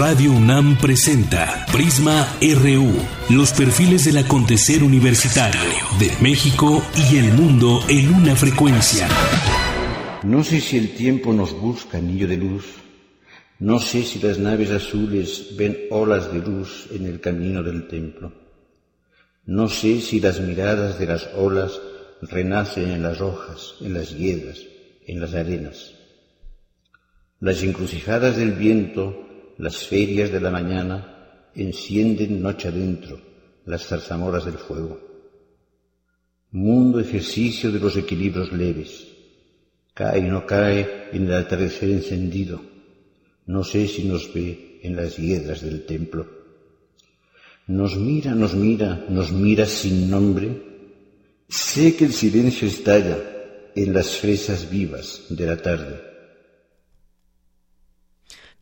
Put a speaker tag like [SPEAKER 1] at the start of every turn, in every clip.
[SPEAKER 1] Radio UNAM presenta Prisma RU, los perfiles del acontecer universitario de México y el mundo en una frecuencia.
[SPEAKER 2] No sé si el tiempo nos busca, anillo de luz. No sé si las naves azules ven olas de luz en el camino del templo. No sé si las miradas de las olas renacen en las hojas, en las hiedras, en las arenas. Las encrucijadas del viento las ferias de la mañana encienden noche adentro las zarzamoras del fuego. Mundo ejercicio de los equilibrios leves. Cae y no cae en el atardecer encendido. No sé si nos ve en las hiedras del templo. Nos mira, nos mira, nos mira sin nombre. Sé que el silencio estalla en las fresas vivas de la tarde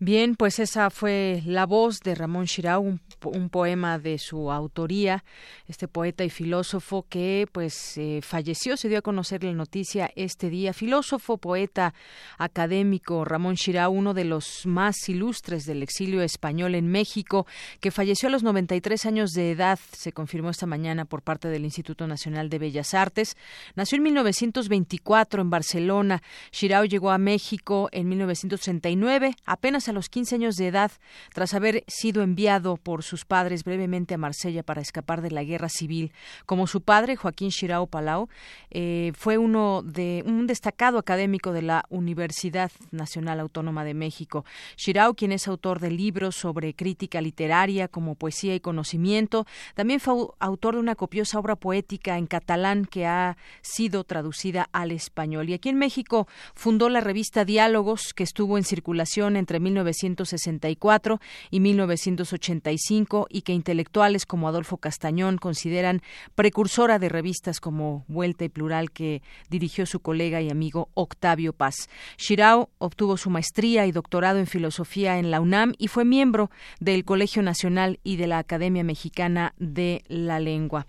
[SPEAKER 3] Bien, pues esa fue la voz de Ramón Chirau, un, poema de su autoría, este poeta y filósofo que pues eh, falleció, se dio a conocer la noticia este día. Filósofo, poeta, académico, Ramón Chirau, uno de los más ilustres del exilio español en México, que falleció a los 93 años de edad, se confirmó esta mañana por parte del Instituto Nacional de Bellas Artes. Nació en 1924 en Barcelona. Chirau llegó a México en 1939, apenas a los 15 años de edad, tras haber sido enviado por sus padres brevemente a Marsella para escapar de la guerra civil. Como su padre, Joaquín Shirao Palau, eh, fue uno de un destacado académico de la Universidad Nacional Autónoma de México. Shirao, quien es autor de libros sobre crítica literaria como Poesía y Conocimiento, también fue autor de una copiosa obra poética en catalán que ha sido traducida al español. Y aquí en México fundó la revista Diálogos, que estuvo en circulación entre 1964 y 1985 y que intelectuales como Adolfo Castañón consideran precursora de revistas como Vuelta y Plural que dirigió su colega y amigo Octavio Paz. Shirao obtuvo su maestría y doctorado en filosofía en la UNAM y fue miembro del Colegio Nacional y de la Academia Mexicana de la Lengua.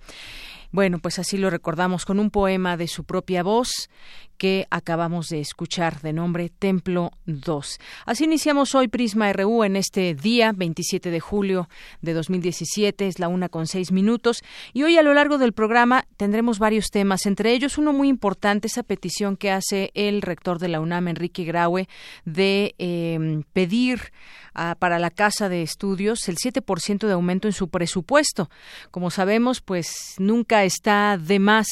[SPEAKER 3] Bueno, pues así lo recordamos con un poema de su propia voz que acabamos de escuchar de nombre Templo 2. Así iniciamos hoy Prisma RU en este día 27 de julio de 2017, es la una con seis minutos y hoy a lo largo del programa tendremos varios temas, entre ellos uno muy importante, esa petición que hace el rector de la UNAM, Enrique Graue, de eh, pedir para la Casa de Estudios el 7% de aumento en su presupuesto. Como sabemos, pues nunca está de más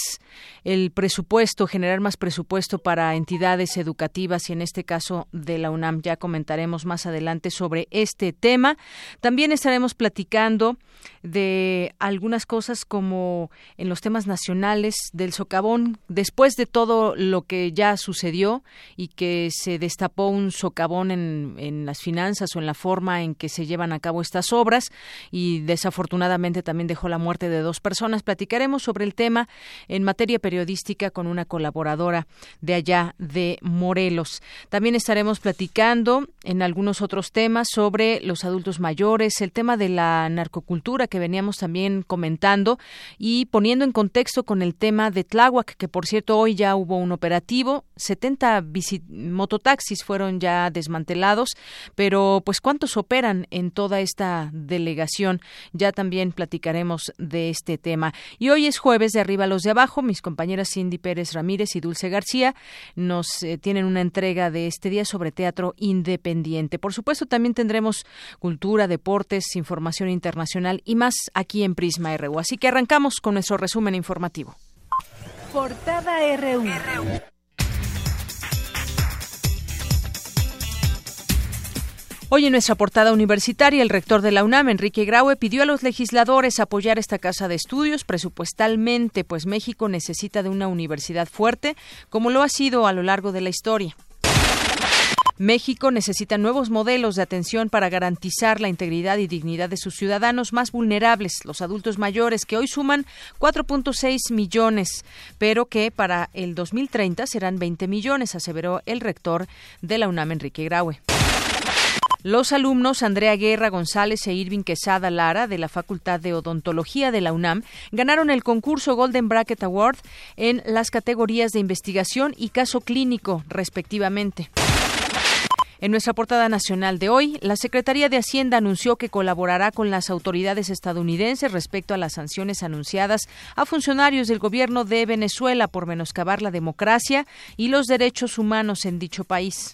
[SPEAKER 3] el presupuesto, generar más presupuesto para entidades educativas y en este caso de la UNAM. Ya comentaremos más adelante sobre este tema. También estaremos platicando de algunas cosas como en los temas nacionales del socavón, después de todo lo que ya sucedió y que se destapó un socavón en, en las finanzas o en la forma en que se llevan a cabo estas obras y desafortunadamente también dejó la muerte de dos personas. Platicaremos sobre el tema en materia periodística con una colaboradora de allá de Morelos. También estaremos platicando en algunos otros temas sobre los adultos mayores, el tema de la narcocultura que veníamos también comentando y poniendo en contexto con el tema de Tláhuac, que por cierto hoy ya hubo un operativo, 70 mototaxis fueron ya desmantelados, pero pues cuántos operan en toda esta delegación. Ya también platicaremos de este tema. Y hoy es jueves de arriba a los de abajo. Mis compañeras Cindy Pérez Ramírez y Dulce García nos eh, tienen una entrega de este día sobre teatro independiente. Por supuesto, también tendremos cultura, deportes, información internacional y más aquí en Prisma RU. Así que arrancamos con nuestro resumen informativo.
[SPEAKER 4] Portada RU.
[SPEAKER 3] Hoy en nuestra portada universitaria, el rector de la UNAM, Enrique Graue, pidió a los legisladores apoyar esta casa de estudios presupuestalmente, pues México necesita de una universidad fuerte, como lo ha sido a lo largo de la historia. México necesita nuevos modelos de atención para garantizar la integridad y dignidad de sus ciudadanos más vulnerables, los adultos mayores, que hoy suman 4.6 millones, pero que para el 2030 serán 20 millones, aseveró el rector de la UNAM, Enrique Graue. Los alumnos Andrea Guerra González e Irving Quesada Lara de la Facultad de Odontología de la UNAM ganaron el concurso Golden Bracket Award en las categorías de investigación y caso clínico, respectivamente. En nuestra portada nacional de hoy, la Secretaría de Hacienda anunció que colaborará con las autoridades estadounidenses respecto a las sanciones anunciadas a funcionarios del gobierno de Venezuela por menoscabar la democracia y los derechos humanos en dicho país.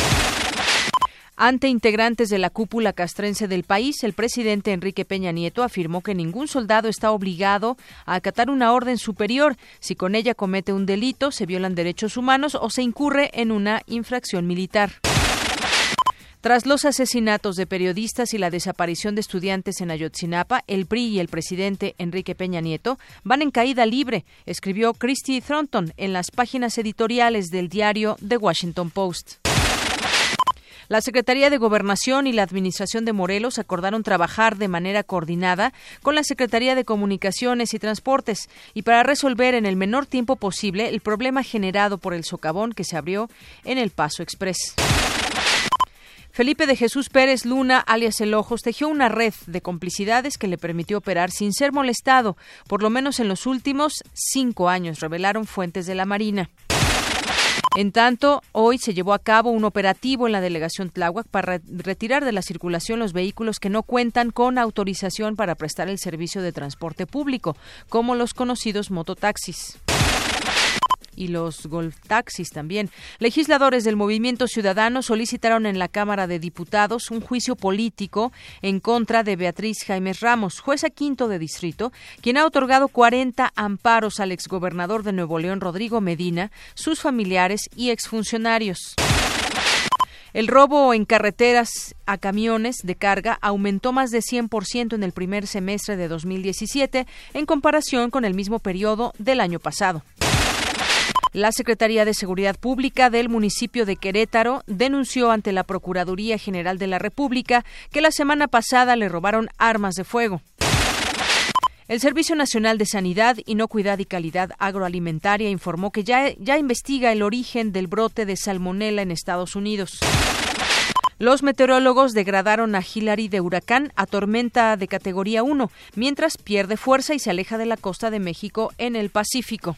[SPEAKER 3] Ante integrantes de la cúpula castrense del país, el presidente Enrique Peña Nieto afirmó que ningún soldado está obligado a acatar una orden superior si con ella comete un delito, se violan derechos humanos o se incurre en una infracción militar. Tras los asesinatos de periodistas y la desaparición de estudiantes en Ayotzinapa, el PRI y el presidente Enrique Peña Nieto van en caída libre, escribió Christy Thornton en las páginas editoriales del diario The Washington Post. La Secretaría de Gobernación y la Administración de Morelos acordaron trabajar de manera coordinada con la Secretaría de Comunicaciones y Transportes y para resolver en el menor tiempo posible el problema generado por el socavón que se abrió en el Paso Express. Felipe de Jesús Pérez Luna, alias El Ojos, tejió una red de complicidades que le permitió operar sin ser molestado, por lo menos en los últimos cinco años, revelaron fuentes de la Marina. En tanto, hoy se llevó a cabo un operativo en la delegación Tláhuac para retirar de la circulación los vehículos que no cuentan con autorización para prestar el servicio de transporte público, como los conocidos mototaxis y los golf taxis también. Legisladores del Movimiento Ciudadano solicitaron en la Cámara de Diputados un juicio político en contra de Beatriz Jaime Ramos, jueza quinto de distrito, quien ha otorgado 40 amparos al exgobernador de Nuevo León, Rodrigo Medina, sus familiares y exfuncionarios. El robo en carreteras a camiones de carga aumentó más de 100% en el primer semestre de 2017 en comparación con el mismo periodo del año pasado. La Secretaría de Seguridad Pública del municipio de Querétaro denunció ante la Procuraduría General de la República que la semana pasada le robaron armas de fuego. El Servicio Nacional de Sanidad, Inocuidad y Calidad Agroalimentaria informó que ya, ya investiga el origen del brote de salmonela en Estados Unidos. Los meteorólogos degradaron a Hillary de huracán a tormenta de categoría 1, mientras pierde fuerza y se aleja de la costa de México en el Pacífico.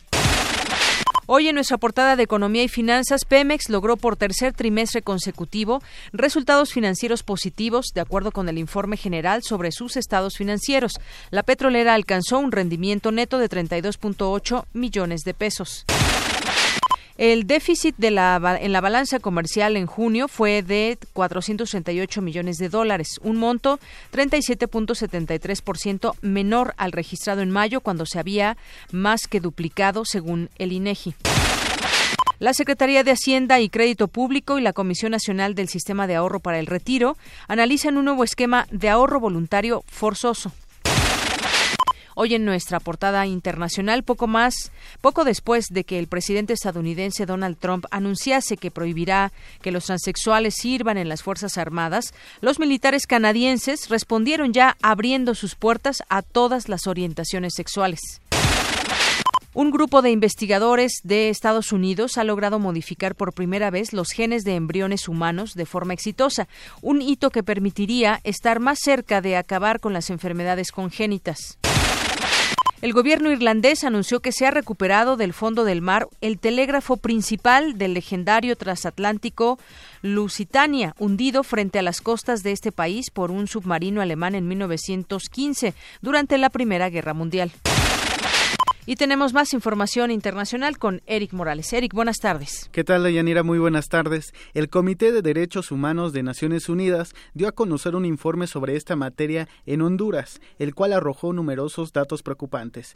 [SPEAKER 3] Hoy en nuestra portada de Economía y Finanzas, Pemex logró por tercer trimestre consecutivo resultados financieros positivos de acuerdo con el informe general sobre sus estados financieros. La petrolera alcanzó un rendimiento neto de 32.8 millones de pesos. El déficit de la, en la balanza comercial en junio fue de 438 millones de dólares, un monto 37.73% menor al registrado en mayo, cuando se había más que duplicado, según el INEGI. La Secretaría de Hacienda y Crédito Público y la Comisión Nacional del Sistema de Ahorro para el Retiro analizan un nuevo esquema de ahorro voluntario forzoso. Hoy en nuestra portada internacional, poco más, poco después de que el presidente estadounidense Donald Trump anunciase que prohibirá que los transexuales sirvan en las Fuerzas Armadas, los militares canadienses respondieron ya abriendo sus puertas a todas las orientaciones sexuales. Un grupo de investigadores de Estados Unidos ha logrado modificar por primera vez los genes de embriones humanos de forma exitosa, un hito que permitiría estar más cerca de acabar con las enfermedades congénitas. El gobierno irlandés anunció que se ha recuperado del fondo del mar el telégrafo principal del legendario transatlántico Lusitania, hundido frente a las costas de este país por un submarino alemán en 1915 durante la Primera Guerra Mundial. Y tenemos más información internacional con Eric Morales. Eric, buenas tardes.
[SPEAKER 5] ¿Qué tal, Yanira? Muy buenas tardes. El Comité de Derechos Humanos de Naciones Unidas dio a conocer un informe sobre esta materia en Honduras, el cual arrojó numerosos datos preocupantes.